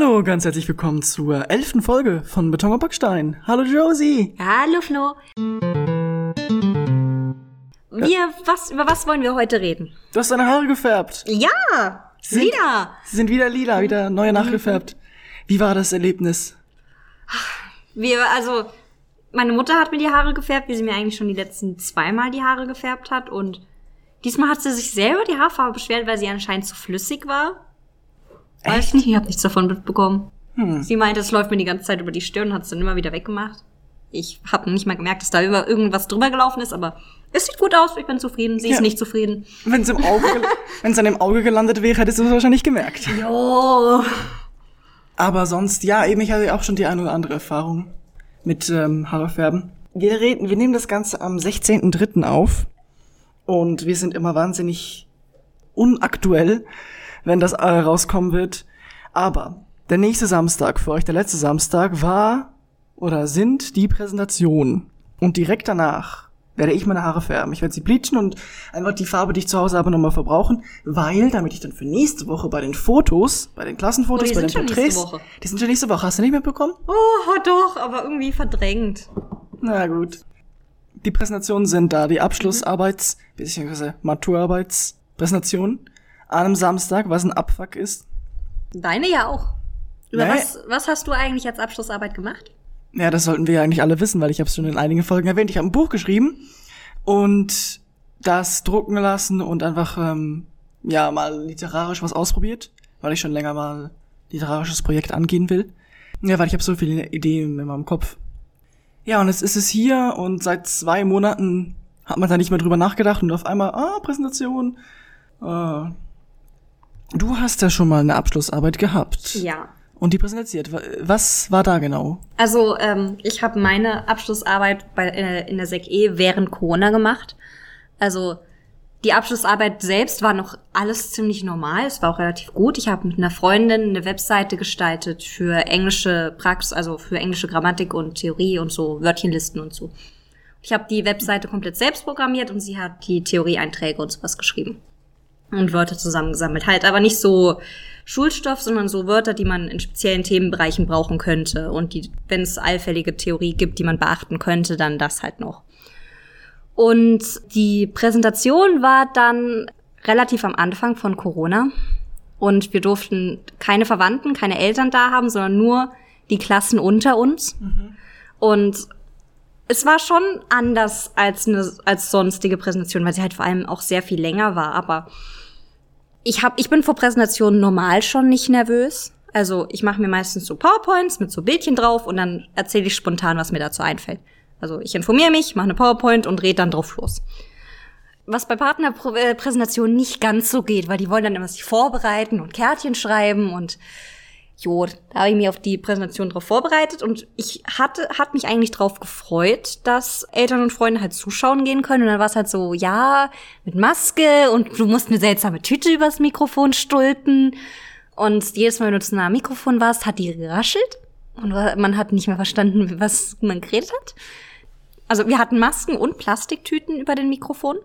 Hallo, ganz herzlich willkommen zur elften Folge von Beton und Backstein. Hallo Josie. Hallo Flo. Wir, was, über was wollen wir heute reden? Du hast deine Haare gefärbt. Ja, sind, wieder. Sie sind wieder lila, wieder neu nachgefärbt. Wie war das Erlebnis? Wir, also, meine Mutter hat mir die Haare gefärbt, wie sie mir eigentlich schon die letzten zweimal die Haare gefärbt hat. Und diesmal hat sie sich selber die Haarfarbe beschwert, weil sie anscheinend zu flüssig war. Echt? Ich habe nichts davon mitbekommen. Hm. Sie meinte, es läuft mir die ganze Zeit über die Stirn und hat es dann immer wieder weggemacht. Ich habe nicht mal gemerkt, dass da über irgendwas drüber gelaufen ist, aber es sieht gut aus, ich bin zufrieden, sie Ja. ist nicht zufrieden. Wenn es an dem Auge gelandet wäre, hättest du es wahrscheinlich gemerkt. Jo. Aber sonst, ja, eben, ich hatte auch schon die eine oder andere Erfahrung mit ähm, Haarefärben. Wir reden, wir nehmen das Ganze am 16.03. auf und wir sind immer wahnsinnig unaktuell, wenn das äh, rauskommen wird. Aber der nächste Samstag, für euch der letzte Samstag, war oder sind die Präsentation. Und direkt danach werde ich meine Haare färben. Ich werde sie bleachen und einfach die Farbe, die ich zu Hause habe, nochmal verbrauchen, weil, damit ich dann für nächste Woche bei den Fotos, bei den Klassenfotos, Oh, bei den sind schon Porträts, nächste Woche. die sind schon nächste Woche. Hast du nicht mitbekommen? Oh, doch, aber irgendwie verdrängt. Na gut. Die Präsentationen sind da, die Abschlussarbeits- bzw. Maturarbeitspräsentation an einem Samstag, was ein Abfuck ist. Deine ja auch. Über Nee. was, was hast du eigentlich als Abschlussarbeit gemacht? Ja, das sollten wir ja eigentlich alle wissen, weil ich habe es schon in einigen Folgen erwähnt. Ich habe ein Buch geschrieben und das drucken lassen und einfach ähm, ja mal literarisch was ausprobiert, weil ich schon länger mal literarisches Projekt angehen will. Ja, weil ich habe so viele Ideen in meinem Kopf. Ja, und jetzt ist es hier und seit zwei Monaten hat man da nicht mehr drüber nachgedacht und auf einmal, ah, Präsentation. Ah. Du hast ja schon mal eine Abschlussarbeit gehabt. Ja. Und die präsentiert. Wa- Was war da genau? Also, ähm, ich habe meine Abschlussarbeit bei, äh, in der Sek E während Corona gemacht. Also, die Abschlussarbeit selbst war noch alles ziemlich normal. Es war auch relativ gut. Ich habe mit einer Freundin eine Webseite gestaltet für englische Praxis, also für englische Grammatik und Theorie und so Wörtchenlisten und so. Ich habe die Webseite komplett selbst programmiert und sie hat die Theorieeinträge und sowas geschrieben. Und Wörter zusammengesammelt. Halt aber nicht so Schulstoff, sondern so Wörter, die man in speziellen Themenbereichen brauchen könnte. Und die, wenn es allfällige Theorie gibt, die man beachten könnte, dann das halt noch. Und die Präsentation war dann relativ am Anfang von Corona. Und wir durften keine Verwandten, keine Eltern da haben, sondern nur die Klassen unter uns. Und es war schon anders als eine als sonstige Präsentation, weil sie halt vor allem auch sehr viel länger war. Aber ich hab, ich bin vor Präsentationen normal schon nicht nervös. Also ich mache mir meistens so PowerPoints mit so Bildchen drauf und dann erzähle ich spontan, was mir dazu einfällt. Also ich informiere mich, mache eine PowerPoint und rede dann drauf los. Was bei Partnerpräsentationen nicht ganz so geht, weil die wollen dann immer sich vorbereiten und Kärtchen schreiben und Jo, da habe ich mich auf die Präsentation drauf vorbereitet und ich hatte, hat mich eigentlich drauf gefreut, dass Eltern und Freunde halt zuschauen gehen können. Und dann war es halt so, ja, mit Maske und du musst eine seltsame Tüte übers Mikrofon stulpen. Und jedes Mal, wenn du zu nah am Mikrofon warst, hat die geraschelt. Und man hat nicht mehr verstanden, was man geredet hat. Also wir hatten Masken und Plastiktüten über den Mikrofon.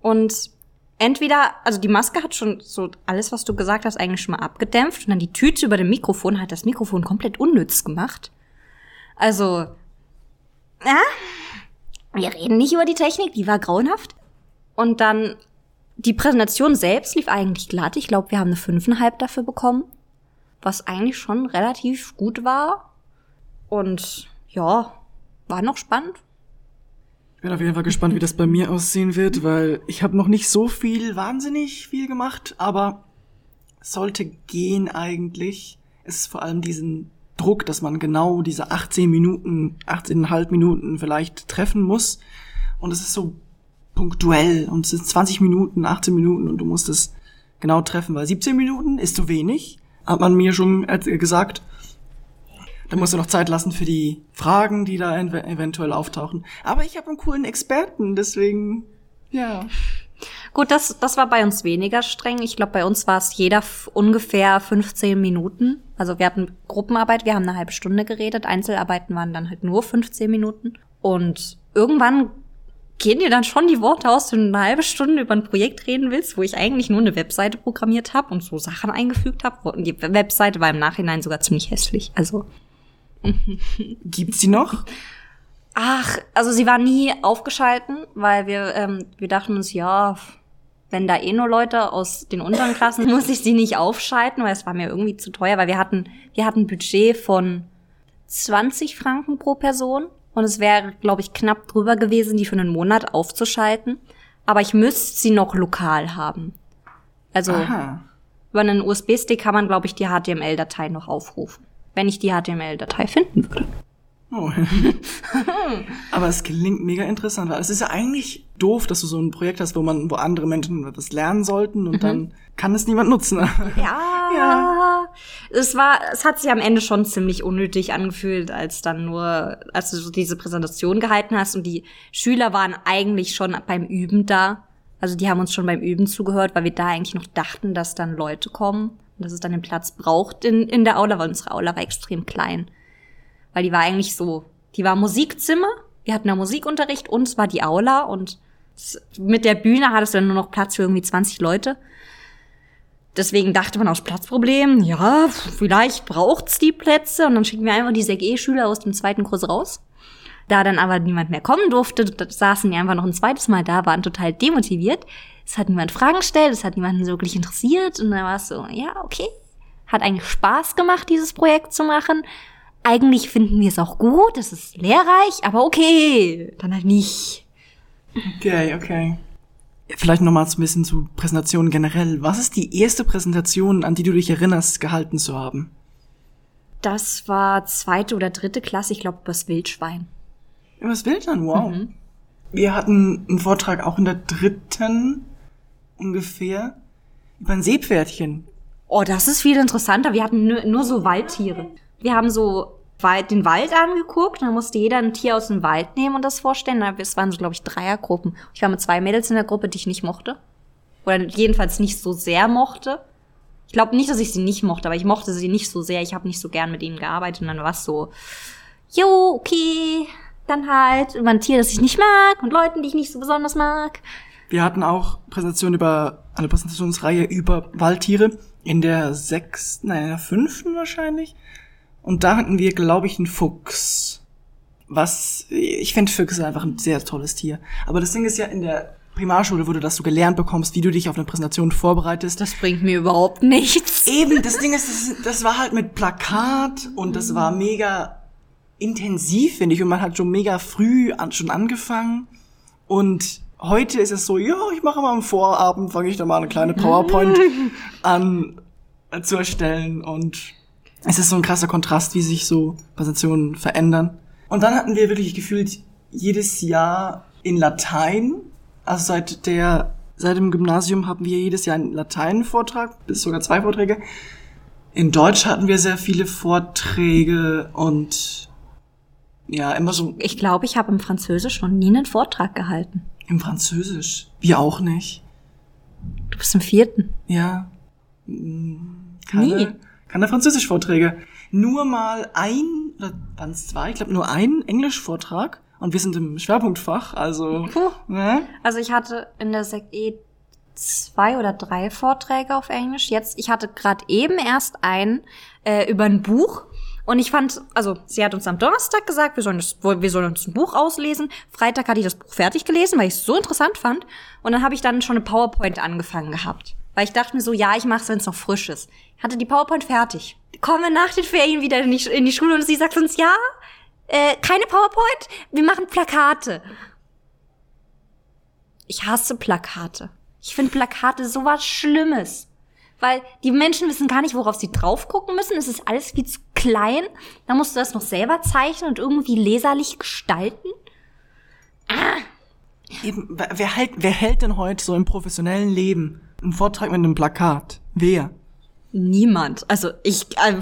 Und entweder, also die Maske hat schon so alles, was du gesagt hast, eigentlich schon mal abgedämpft und dann die Tüte über dem Mikrofon hat das Mikrofon komplett unnütz gemacht. Also, ja, wir reden nicht über die Technik, die war grauenhaft. Und dann, die Präsentation selbst lief eigentlich glatt. Ich glaube, wir haben eine fünfeinhalb dafür bekommen, was eigentlich schon relativ gut war. Und ja, war noch spannend. Ich bin auf jeden Fall gespannt, wie das bei mir aussehen wird, weil ich habe noch nicht so viel, wahnsinnig viel gemacht, aber sollte gehen eigentlich. Es ist vor allem diesen Druck, dass man genau diese 18 Minuten, 18,5 Minuten vielleicht treffen muss. Und es ist so punktuell und es sind 20 Minuten, 18 Minuten und du musst es genau treffen, weil 17 Minuten ist zu wenig, hat man mir schon äh, gesagt. Da musst du noch Zeit lassen für die Fragen, die da ev eventuell auftauchen. Aber ich habe einen coolen Experten, deswegen, ja. Gut, das, das war bei uns weniger streng. Ich glaube, bei uns war es jeder ungefähr 15 Minuten. Also wir hatten Gruppenarbeit, wir haben eine halbe Stunde geredet. Einzelarbeiten waren dann halt nur 15 Minuten. Und irgendwann gehen dir dann schon die Worte aus, wenn du eine halbe Stunde über ein Projekt reden willst, wo ich eigentlich nur eine Webseite programmiert habe und so Sachen eingefügt habe. Und die Webseite war im Nachhinein sogar ziemlich hässlich. Also. Gibt's die noch? Ach, also sie war nie aufgeschalten, weil wir, ähm, wir dachten uns, ja, wenn da eh nur Leute aus den unteren Klassen, muss ich sie nicht aufschalten, weil es war mir irgendwie zu teuer, weil wir hatten, wir hatten ein Budget von 20 Franken pro Person und es wäre, glaube ich, knapp drüber gewesen, die für einen Monat aufzuschalten. Aber ich müsste sie noch lokal haben. Also Aha. über einen USB-Stick kann man, glaube ich, die HTML-Datei noch aufrufen, wenn ich die HTML-Datei finden würde. Oh. Aber es klingt mega interessant, weil es ist ja eigentlich doof, dass du so ein Projekt hast, wo man, wo andere Menschen etwas lernen sollten und mhm. dann kann es niemand nutzen. Ja, ja. Es war, es hat sich am Ende schon ziemlich unnötig angefühlt, als dann nur, als du so diese Präsentation gehalten hast und die Schüler waren eigentlich schon beim Üben da. Also die haben uns schon beim Üben zugehört, weil wir da eigentlich noch dachten, dass dann Leute kommen dass es dann den Platz braucht in, in der Aula, weil unsere Aula war extrem klein weil die war eigentlich so, die war Musikzimmer, wir hatten da Musikunterricht und es war die Aula und mit der Bühne hattest du dann nur noch Platz für irgendwie 20 Leute. Deswegen dachte man aus Platzproblem, ja, vielleicht braucht's die Plätze und dann schicken wir einfach die SEG-Schüler aus dem zweiten Kurs raus. Da dann aber niemand mehr kommen durfte, saßen die einfach noch ein zweites Mal da, waren total demotiviert. Es hat niemand Fragen gestellt, es hat niemanden so wirklich interessiert und dann war es so, ja, okay. Hat eigentlich Spaß gemacht, dieses Projekt zu machen eigentlich finden wir es auch gut, es ist lehrreich, aber okay, dann halt nicht. Okay, okay. Vielleicht nochmal ein bisschen zu Präsentationen generell. Was ist die erste Präsentation, an die du dich erinnerst, gehalten zu haben? Das war zweite oder dritte Klasse, ich glaube, übers Wildschwein. Übers Wildschwein, wow. Mhm. Wir hatten einen Vortrag auch in der dritten ungefähr über ein Seepferdchen. Oh, das ist viel interessanter. Wir hatten nur, nur so Waldtiere. Wir haben so den Wald angeguckt. Dann musste jeder ein Tier aus dem Wald nehmen und das vorstellen. Es waren so, glaube ich, Dreiergruppen. Ich war mit zwei Mädels in der Gruppe, die ich nicht mochte. Oder jedenfalls nicht so sehr mochte. Ich glaube nicht, dass ich sie nicht mochte, aber ich mochte sie nicht so sehr. Ich habe nicht so gern mit ihnen gearbeitet. Und dann war es so, jo, okay, dann halt über ein Tier, das ich nicht mag und Leuten, die ich nicht so besonders mag. Wir hatten auch Präsentationen über, eine Präsentationsreihe über Waldtiere in der sechsten, nein, in der fünften wahrscheinlich. Und da hatten wir, glaube ich, einen Fuchs. Was, ich finde Füchse einfach ein sehr tolles Tier. Aber das Ding ist ja in der Primarschule, wo du das so gelernt bekommst, wie du dich auf eine Präsentation vorbereitest. Das bringt mir überhaupt nichts. Eben, das Ding ist, das, das war halt mit Plakat und das war mega intensiv, finde ich. Und man hat schon mega früh an, schon angefangen. Und heute ist es so, ja, ich mache mal am Vorabend, fange ich da mal eine kleine PowerPoint an äh, zu erstellen und es ist so ein krasser Kontrast, wie sich so Präsentationen verändern. Und dann hatten wir wirklich gefühlt jedes Jahr in Latein, also seit der, seit dem Gymnasium haben wir jedes Jahr einen Latein-Vortrag, bis sogar zwei Vorträge. In Deutsch hatten wir sehr viele Vorträge und ja, immer so. Ich glaube, ich habe im Französisch noch nie einen Vortrag gehalten. Im Französisch? Wir auch nicht. Du bist im vierten. Ja. Keine, nie keine Französisch-Vorträge. Nur mal ein, oder waren es zwei? Ich glaube nur ein Englisch-Vortrag. Und wir sind im Schwerpunktfach, also. Puh. Ne? Also ich hatte in der Sek E zwei oder drei Vorträge auf Englisch. Jetzt, ich hatte gerade eben erst einen äh, über ein Buch. Und ich fand, also sie hat uns am Donnerstag gesagt, wir sollen, das, wir sollen uns ein Buch auslesen. Freitag hatte ich das Buch fertig gelesen, weil ich es so interessant fand. Und dann habe ich dann schon eine PowerPoint angefangen gehabt. Weil ich dachte mir so, ja, ich mache es, wenn es noch frisch ist. Ich hatte die PowerPoint fertig. Kommen wir nach den Ferien wieder in die, in die Schule und sie sagt uns, ja, äh, keine PowerPoint, wir machen Plakate. Ich hasse Plakate. Ich finde Plakate sowas Schlimmes. Weil die Menschen wissen gar nicht, worauf sie drauf gucken müssen. Es ist alles viel zu klein. Da musst du das noch selber zeichnen und irgendwie leserlich gestalten. Ah. Eben, wer, hält, wer hält denn heute so im professionellen Leben ein Vortrag mit einem Plakat. Wer? Niemand. Also ich, äh,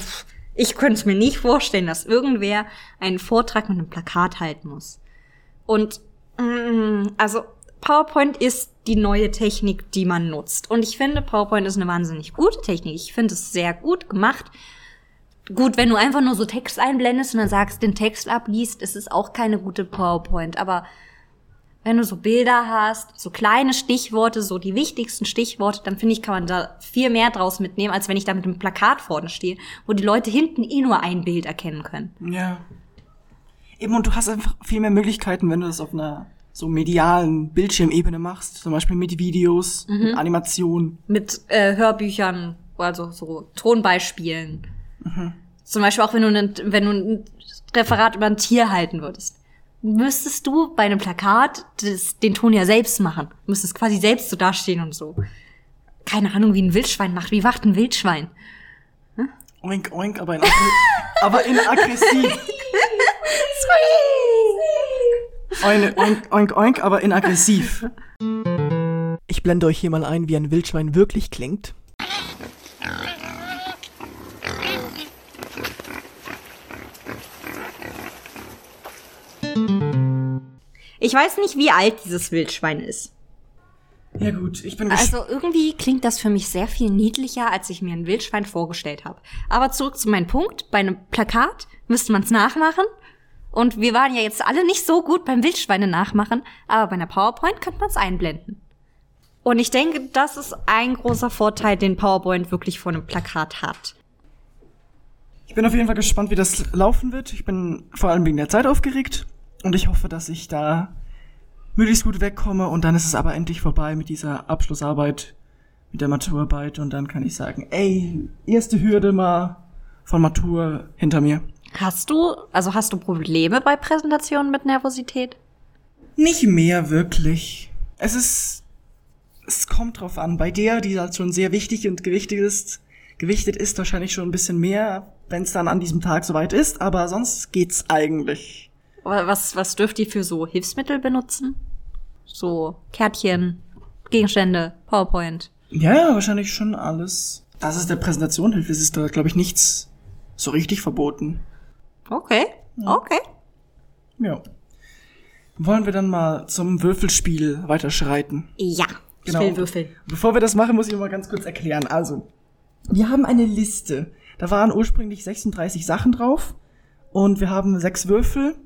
ich könnte es mir nicht vorstellen, dass irgendwer einen Vortrag mit einem Plakat halten muss. Und mm, also PowerPoint ist die neue Technik, die man nutzt. Und ich finde, PowerPoint ist eine wahnsinnig gute Technik. Ich finde es sehr gut gemacht. Gut, wenn du einfach nur so Text einblendest und dann sagst, den Text abliest, ist es auch keine gute PowerPoint. Aber wenn du so Bilder hast, so kleine Stichworte, so die wichtigsten Stichworte, dann finde ich, kann man da viel mehr draus mitnehmen, als wenn ich da mit einem Plakat vorne stehe, wo die Leute hinten eh nur ein Bild erkennen können. Ja. Eben, und du hast einfach viel mehr Möglichkeiten, wenn du das auf einer so medialen Bildschirmebene machst. Zum Beispiel mit Videos, mit Animationen. Mit äh, Hörbüchern, also so Tonbeispielen. Zum Beispiel auch wenn du, ein, wenn du ein Referat über ein Tier halten würdest. Müsstest du bei einem Plakat das, den Ton ja selbst machen. Du müsstest quasi selbst so dastehen und so. Keine Ahnung, wie ein Wildschwein macht. Wie wacht ein Wildschwein? Oink, oink, aber in, aber in aggressiv. Oink, oink, oink, oink, aber in aggressiv. Ich blende euch hier mal ein, wie ein Wildschwein wirklich klingt. Ich weiß nicht, wie alt dieses Wildschwein ist. Ja gut, ich bin gespannt. Also irgendwie klingt das für mich sehr viel niedlicher, als ich mir ein Wildschwein vorgestellt habe. Aber zurück zu meinem Punkt. Bei einem Plakat müsste man es nachmachen. Und wir waren ja jetzt alle nicht so gut beim Wildschweine nachmachen, aber bei einer PowerPoint könnte man es einblenden. Und ich denke, das ist ein großer Vorteil, den PowerPoint wirklich vor einem Plakat hat. Ich bin auf jeden Fall gespannt, wie das laufen wird. Ich bin vor allem wegen der Zeit aufgeregt und ich hoffe, dass ich da möglichst gut wegkomme und dann ist es aber endlich vorbei mit dieser Abschlussarbeit, mit der Maturarbeit und dann kann ich sagen, ey, erste Hürde mal von Matur hinter mir. Hast du, also hast du Probleme bei Präsentationen mit Nervosität? Nicht mehr wirklich. Es ist, es kommt drauf an. Bei der, die halt schon sehr wichtig und gewichtet ist, gewichtet ist wahrscheinlich schon ein bisschen mehr, wenn es dann an diesem Tag soweit ist, aber sonst geht's eigentlich. Was, was dürft ihr für so Hilfsmittel benutzen? So Kärtchen, Gegenstände, PowerPoint. Ja, ja, wahrscheinlich schon alles. Dass es der Präsentation hilft, ist da, glaube ich, nichts so richtig verboten. Okay, okay. Ja. Wollen wir dann mal zum Würfelspiel weiterschreiten? Ja, ich Genau. will würfeln. Bevor wir das machen, muss ich mal ganz kurz erklären. Also, wir haben eine Liste. Da waren ursprünglich 36 Sachen drauf. Und wir haben sechs Würfel.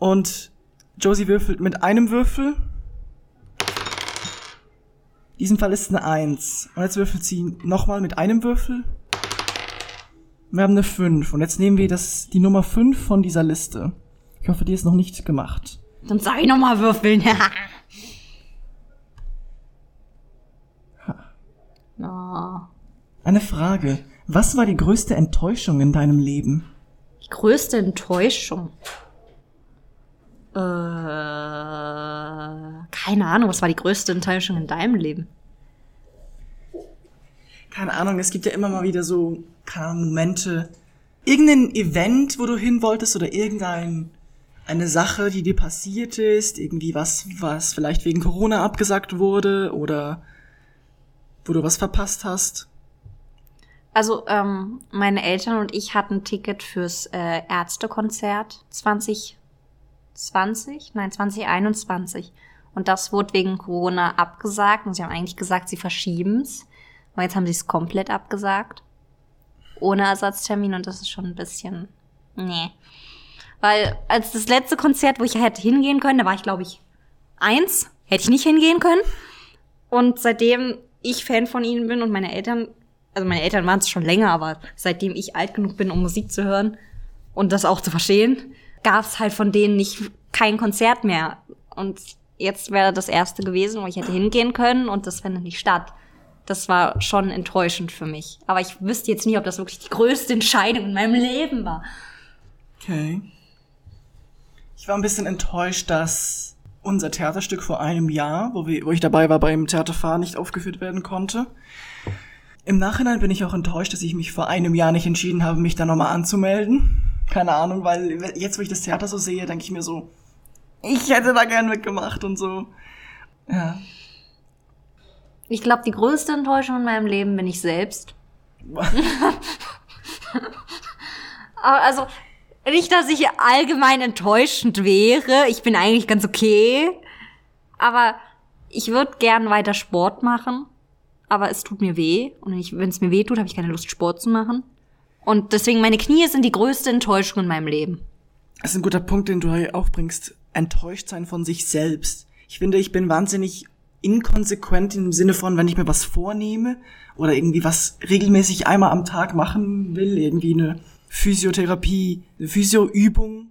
Und Josie würfelt mit einem Würfel. In diesem Fall ist es eine Eins. Und jetzt würfelt sie nochmal mit einem Würfel. Wir haben eine Fünf. Und jetzt nehmen wir das, die Nummer fünf von dieser Liste. Ich hoffe, die ist noch nicht gemacht. Dann sag ich noch mal würfeln. oh. Eine Frage. Was war die größte Enttäuschung in deinem Leben? Die größte Enttäuschung. Äh, keine Ahnung, was war die größte Enttäuschung in deinem Leben? Keine Ahnung, es gibt ja immer mal wieder so, keine Ahnung, Momente. Irgendein Event, wo du hin wolltest oder irgendein, eine Sache, die dir passiert ist, irgendwie was, was vielleicht wegen Corona abgesagt wurde oder wo du was verpasst hast. Also, ähm, meine Eltern und ich hatten ein Ticket fürs äh, Ärztekonzert 2020, nein, 2021. Und das wurde wegen Corona abgesagt. Und sie haben eigentlich gesagt, sie verschieben's. Aber jetzt haben sie es komplett abgesagt. Ohne Ersatztermin. Und das ist schon ein bisschen, nee. Weil als das letzte Konzert, wo ich hätte hingehen können, da war ich, glaube ich, eins, hätte ich nicht hingehen können. Und seitdem ich Fan von ihnen bin und meine Eltern, also meine Eltern waren es schon länger, aber seitdem ich alt genug bin, um Musik zu hören und das auch zu verstehen, gab es halt von denen nicht kein Konzert mehr. Und jetzt wäre das erste gewesen, wo ich hätte hingehen können und das findet nicht statt. Das war schon enttäuschend für mich. Aber ich wüsste jetzt nie, ob das wirklich die größte Entscheidung in meinem Leben war. Okay. Ich war ein bisschen enttäuscht, dass unser Theaterstück vor einem Jahr, wo, wir, wo ich dabei war beim Theaterfahr, nicht aufgeführt werden konnte. Im Nachhinein bin ich auch enttäuscht, dass ich mich vor einem Jahr nicht entschieden habe, mich da nochmal anzumelden. Keine Ahnung, weil jetzt, wo ich das Theater so sehe, denke ich mir so, ich hätte da gern mitgemacht und so. Ja. Ich glaube, die größte Enttäuschung in meinem Leben bin ich selbst. Aber also, nicht, dass ich allgemein enttäuschend wäre. Ich bin eigentlich ganz okay. Aber ich würde gern weiter Sport machen. Aber es tut mir weh. Und wenn es mir weh tut, habe ich keine Lust, Sport zu machen. Und deswegen, meine Knie sind die größte Enttäuschung in meinem Leben. Das ist ein guter Punkt, den du hier aufbringst. enttäuscht sein von sich selbst. Ich finde, ich bin wahnsinnig inkonsequent im Sinne von, wenn ich mir was vornehme oder irgendwie was regelmäßig einmal am Tag machen will, irgendwie eine Physiotherapie, eine Physioübung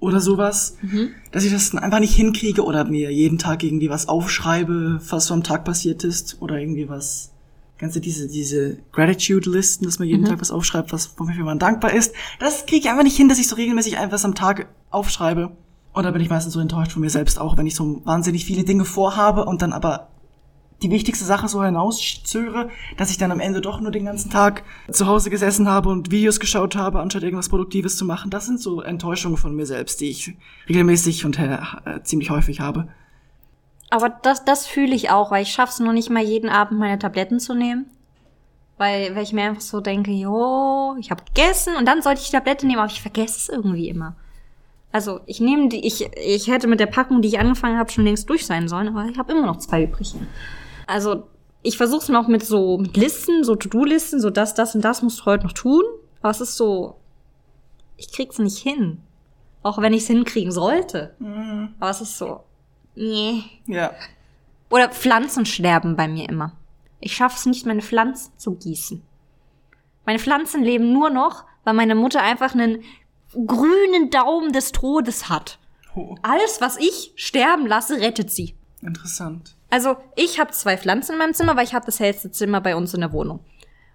oder sowas, mhm. dass ich das dann einfach nicht hinkriege oder mir jeden Tag irgendwie was aufschreibe, was so am Tag passiert ist oder irgendwie was ganze diese diese Gratitude Listen, dass man jeden mhm. Tag was aufschreibt, was wofür man dankbar ist. Das kriege ich einfach nicht hin, dass ich so regelmäßig einfach am Tag aufschreibe. Und da bin ich meistens so enttäuscht von mir selbst auch, wenn ich so wahnsinnig viele Dinge vorhabe und dann aber die wichtigste Sache so hinauszögere, dass ich dann am Ende doch nur den ganzen Tag zu Hause gesessen habe und Videos geschaut habe, anstatt irgendwas Produktives zu machen. Das sind so Enttäuschungen von mir selbst, die ich regelmäßig und äh, ziemlich häufig habe. Aber das, das fühle ich auch, weil ich schaff's nur nicht mal jeden Abend meine Tabletten zu nehmen. Weil, weil ich mir einfach so denke, jo, ich habe gegessen und dann sollte ich die Tablette nehmen, aber ich vergesse es irgendwie immer. Also ich nehme die, ich, ich hätte mit der Packung, die ich angefangen habe, schon längst durch sein sollen, aber ich habe immer noch zwei übrig. Also ich versuche es noch mit so mit Listen, so To-Do-Listen, so das, das und das musst du heute noch tun. Aber es ist so, ich krieg's nicht hin. Auch wenn ich es hinkriegen sollte. Mhm. Aber es ist so, nee. Ja. Oder Pflanzen sterben bei mir immer. Ich schaffe es nicht, meine Pflanzen zu gießen. Meine Pflanzen leben nur noch, weil meine Mutter einfach einen grünen Daumen des Todes hat. Oh. Alles, was ich sterben lasse, rettet sie. Interessant. Also ich habe zwei Pflanzen in meinem Zimmer, weil ich habe das hellste Zimmer bei uns in der Wohnung.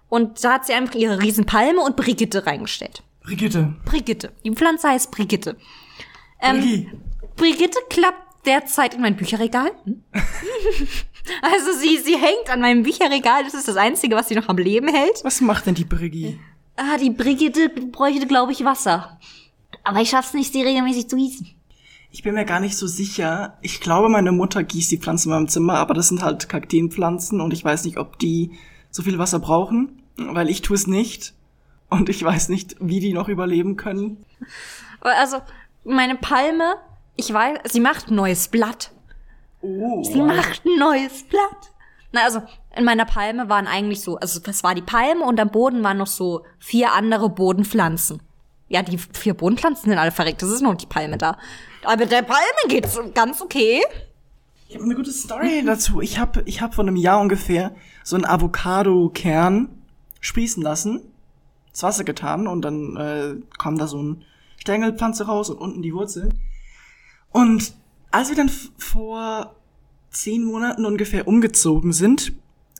Und da hat sie einfach ihre Riesenpalme und Brigitte reingestellt. Brigitte. Brigitte. Die Pflanze heißt Brigitte. Ähm, Brigitte klappt derzeit in mein Bücherregal. Hm? also sie, sie hängt an meinem Bücherregal. Das ist das Einzige, was sie noch am Leben hält. Was macht denn die Brigitte? Ah, die Brigitte bräuchte, glaube ich, Wasser. Aber ich schaff's nicht, sie regelmäßig zu gießen. Ich bin mir gar nicht so sicher. Ich glaube, meine Mutter gießt die Pflanzen in meinem Zimmer, aber das sind halt Kakteenpflanzen und ich weiß nicht, ob die so viel Wasser brauchen, weil ich tue es nicht. Und ich weiß nicht, wie die noch überleben können. Also, meine Palme, ich weiß, sie macht neues Blatt. Oh. Sie macht ein neues Blatt. Na, also, in meiner Palme waren eigentlich so, also das war die Palme und am Boden waren noch so vier andere Bodenpflanzen. Ja, die vier Bodenpflanzen sind alle verreckt, das ist noch die Palme da. Aber der Palme geht's ganz okay. Ich habe eine gute Story dazu. Ich habe ich hab vor einem Jahr ungefähr so einen Avocado-Kern sprießen lassen, ins Wasser getan und dann äh, kam da so ein Stängelpflanze raus und unten die Wurzel. Und als wir dann vor zehn Monaten ungefähr umgezogen sind,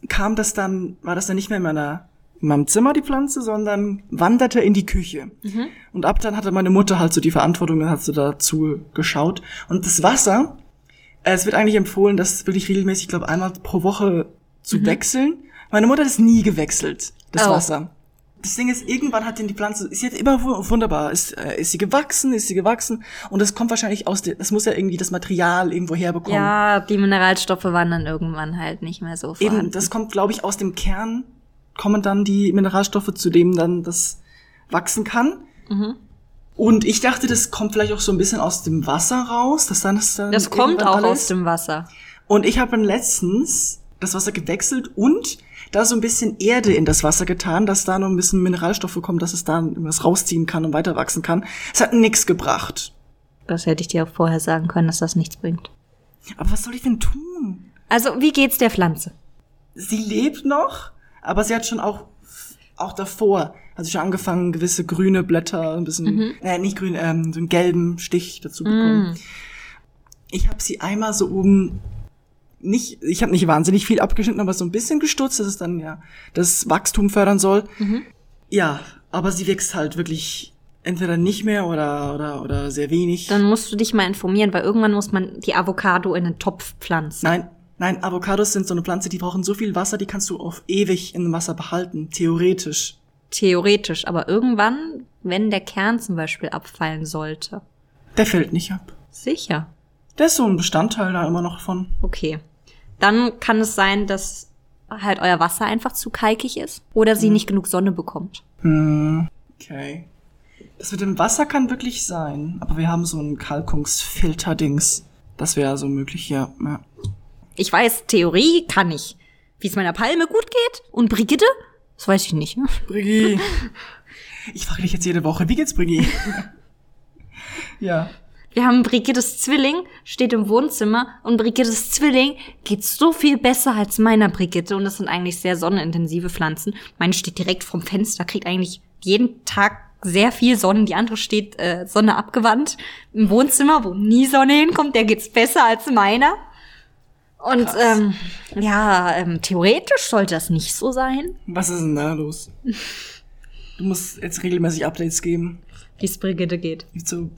kam das dann, war das dann nicht mehr in meiner in meinem Zimmer die Pflanze, sondern wanderte in die Küche. Mhm. Und ab dann hatte meine Mutter halt so die Verantwortung, dann hat sie dazu geschaut. Und das Wasser, äh, es wird eigentlich empfohlen, das wirklich regelmäßig, ich glaube, einmal pro Woche zu mhm. wechseln. Meine Mutter hat es nie gewechselt, das oh. Wasser das Ding ist, irgendwann hat denn die Pflanze, ist jetzt immer wunderbar, ist, äh, ist sie gewachsen, ist sie gewachsen und das kommt wahrscheinlich aus der, das muss ja irgendwie das Material irgendwo herbekommen. Ja, die Mineralstoffe waren dann irgendwann halt nicht mehr so vorhanden. Eben, das kommt, glaube ich, aus dem Kern kommen dann die Mineralstoffe, zu dem dann das wachsen kann. Mhm. Und ich dachte, das kommt vielleicht auch so ein bisschen aus dem Wasser raus, dass dann das dann Das kommt auch alles. aus dem Wasser. Und ich habe dann letztens das Wasser gewechselt und da so ein bisschen Erde in das Wasser getan, dass da noch ein bisschen Mineralstoffe kommen, dass es da irgendwas rausziehen kann und weiter wachsen kann. Es hat nichts gebracht. Das hätte ich dir auch vorher sagen können, dass das nichts bringt. Aber was soll ich denn tun? Also, wie geht's der Pflanze? Sie lebt noch, aber sie hat schon auch, auch davor, also schon angefangen, gewisse grüne Blätter, ein bisschen, mhm. äh, nicht grün, ähm, so einen gelben Stich dazu bekommen. Mhm. Ich habe sie einmal so oben nicht, ich habe nicht wahnsinnig viel abgeschnitten, aber so ein bisschen gestutzt, dass es dann ja das Wachstum fördern soll. Mhm. Ja, aber sie wächst halt wirklich entweder nicht mehr oder, oder, oder sehr wenig. Dann musst du dich mal informieren, weil irgendwann muss man die Avocado in einen Topf pflanzen. Nein, nein, Avocados sind so eine Pflanze, die brauchen so viel Wasser, die kannst du auf ewig in dem Wasser behalten, theoretisch. Theoretisch, aber irgendwann, wenn der Kern zum Beispiel abfallen sollte. Der fällt nicht ab. Sicher. Der ist so ein Bestandteil da immer noch von. Okay. Dann kann es sein, dass halt euer Wasser einfach zu kalkig ist oder sie mhm. nicht genug Sonne bekommt. Hm, okay. Das mit dem Wasser kann wirklich sein, aber wir haben so ein Kalkungsfilter-Dings. Das wäre so möglich, ja. ja. Ich weiß, Theorie kann ich. Wie es meiner Palme gut geht und Brigitte? Das weiß ich nicht. Brigitte. Ich frage dich jetzt jede Woche, wie geht's Brigitte? ja. Wir haben Brigittes Zwilling, steht im Wohnzimmer und Brigittes Zwilling geht so viel besser als meiner Brigitte und das sind eigentlich sehr sonnenintensive Pflanzen. Meine steht direkt vom Fenster, kriegt eigentlich jeden Tag sehr viel Sonne. Die andere steht äh, Sonne abgewandt im Wohnzimmer, wo nie Sonne hinkommt. Der geht's besser als meiner. Und ähm, ja, ähm, theoretisch sollte das nicht so sein. Was ist denn da los? Du musst jetzt regelmäßig Updates geben. Wie es Brigitte geht. So,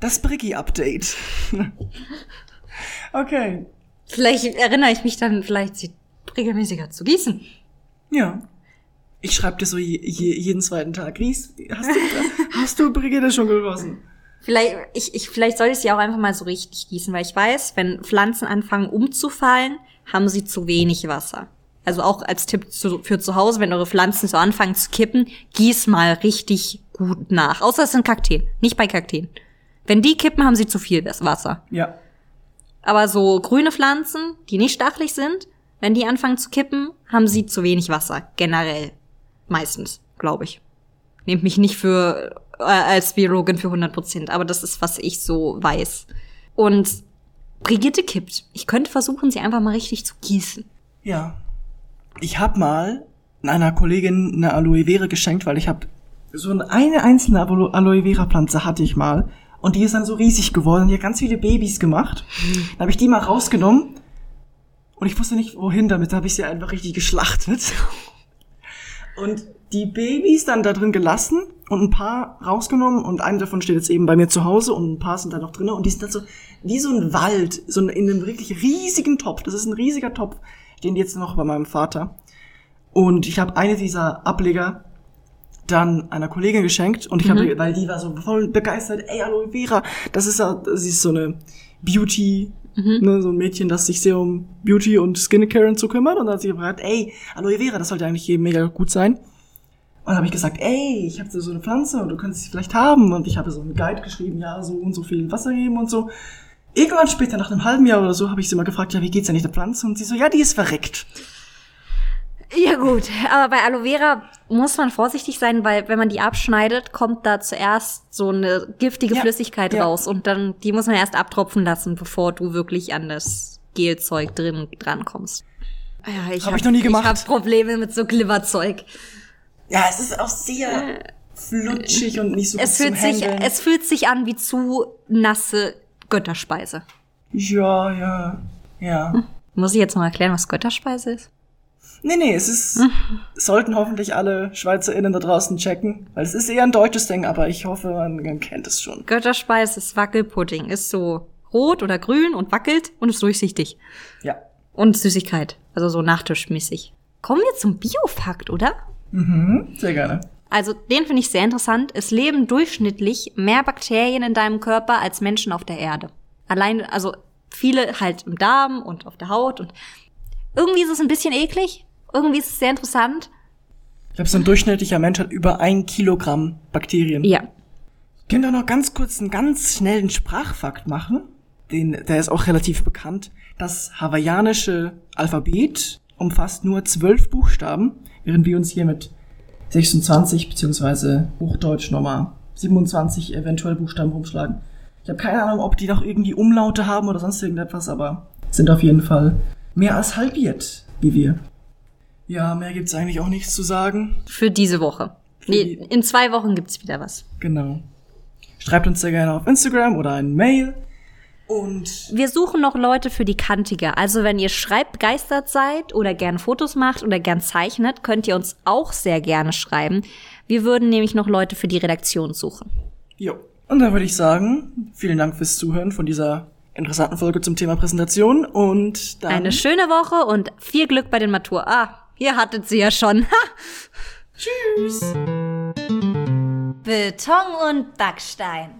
das Briggy-Update. okay. Vielleicht erinnere ich mich dann, vielleicht sie regelmäßiger zu gießen. Ja. Ich schreibe dir so je, je, jeden zweiten Tag. Ries, hast du, hast du Brigitte schon gegossen? Vielleicht, ich, ich, vielleicht soll ich sie auch einfach mal so richtig gießen, weil ich weiß, wenn Pflanzen anfangen umzufallen, haben sie zu wenig Wasser. Also auch als Tipp zu, für zu Hause, wenn eure Pflanzen so anfangen zu kippen, gieß mal richtig gut nach. Außer es sind Kakteen, nicht bei Kakteen. Wenn die kippen, haben sie zu viel Wasser. Ja. Aber so grüne Pflanzen, die nicht stachelig sind, wenn die anfangen zu kippen, haben sie zu wenig Wasser. Generell. Meistens, glaube ich. Nehmt mich nicht für äh, als Virologin für 100 Prozent, aber das ist, was ich so weiß. Und Brigitte kippt. Ich könnte versuchen, sie einfach mal richtig zu gießen. Ja. Ich hab mal einer Kollegin eine Aloe Vera geschenkt, weil ich hab so eine einzelne Aloe Vera Pflanze hatte ich mal und die ist dann so riesig geworden. Die hat ganz viele Babys gemacht. Dann habe ich die mal rausgenommen und ich wusste nicht wohin damit. Da habe ich sie einfach richtig geschlachtet und die Babys dann da drin gelassen und ein paar rausgenommen und eine davon steht jetzt eben bei mir zu Hause und ein paar sind da noch drin und die sind dann so wie so ein Wald, so in einem wirklich riesigen Topf. Das ist ein riesiger Topf, den jetzt noch bei meinem Vater. Und ich habe eine dieser Ableger dann einer Kollegin geschenkt und ich mhm. habe, weil die war so voll begeistert, ey, Aloe Vera, das ist ja, sie ist so eine Beauty, mhm. ne, so ein Mädchen, das sich sehr um Beauty und Skincare und so kümmert und dann hat sie gefragt, ey, Aloe Vera, das sollte eigentlich jedem mega gut sein. Und dann habe ich gesagt, ey, ich habe so eine Pflanze und du könntest sie vielleicht haben und ich habe so einen Guide geschrieben, ja, so und so viel Wasser geben und so. Irgendwann später, nach einem halben Jahr oder so, habe ich sie mal gefragt, ja, wie geht's denn nicht der Pflanze? Und sie so, ja, die ist verreckt. Ja gut, aber bei Aloe Vera muss man vorsichtig sein, weil wenn man die abschneidet, kommt da zuerst so eine giftige ja, Flüssigkeit ja. raus und dann die muss man erst abtropfen lassen, bevor du wirklich an das Gelzeug drin drankommst. Ja, ich habe hab ich noch nie gemacht. Ich habe Probleme mit so Glibberzeug. Ja, es ist auch sehr äh, flutschig und nicht so es gut fühlt zum sich, Handeln. Es fühlt sich an wie zu nasse Götterspeise. Ja, ja, ja. Hm. Muss ich jetzt noch erklären, was Götterspeise ist? Nee, nee, es ist, hm. sollten hoffentlich alle SchweizerInnen da draußen checken, weil es ist eher ein deutsches Ding, aber ich hoffe, man, man kennt es schon. Götterspeise ist Wackelpudding, ist so rot oder grün und wackelt und ist durchsichtig. Ja. Und Süßigkeit, also so nachtischmäßig. Kommen wir zum Biofakt, oder? Mhm, sehr gerne. Also den finde ich sehr interessant. Es leben durchschnittlich mehr Bakterien in deinem Körper als Menschen auf der Erde. Allein, also viele halt im Darm und auf der Haut und irgendwie ist es ein bisschen eklig, irgendwie ist es sehr interessant. Ich glaube, so ein durchschnittlicher Mensch hat über ein Kilogramm Bakterien. Ja. Können wir noch ganz kurz einen ganz schnellen Sprachfakt machen? Den, der ist auch relativ bekannt. Das hawaiianische Alphabet umfasst nur zwölf Buchstaben, während wir uns hier mit 26 beziehungsweise Hochdeutsch nochmal 27 eventuell Buchstaben rumschlagen. Ich habe keine Ahnung, ob die noch irgendwie Umlaute haben oder sonst irgendetwas, aber sind auf jeden Fall mehr als halbiert, wie wir. Ja, mehr gibt's eigentlich auch nichts zu sagen. Für diese Woche. Für nee, in zwei Wochen gibt's wieder was. Genau. Schreibt uns sehr gerne auf Instagram oder ein Mail. Und wir suchen noch Leute für die Kantige. Also wenn ihr schreibbegeistert seid oder gern Fotos macht oder gern zeichnet, könnt ihr uns auch sehr gerne schreiben. Wir würden nämlich noch Leute für die Redaktion suchen. Jo. Und dann würde ich sagen, vielen Dank fürs Zuhören von dieser interessanten Folge zum Thema Präsentation und dann eine schöne Woche und viel Glück bei den Matur. Ah, ihr hattet sie ja schon. Tschüss. Beton und Backstein.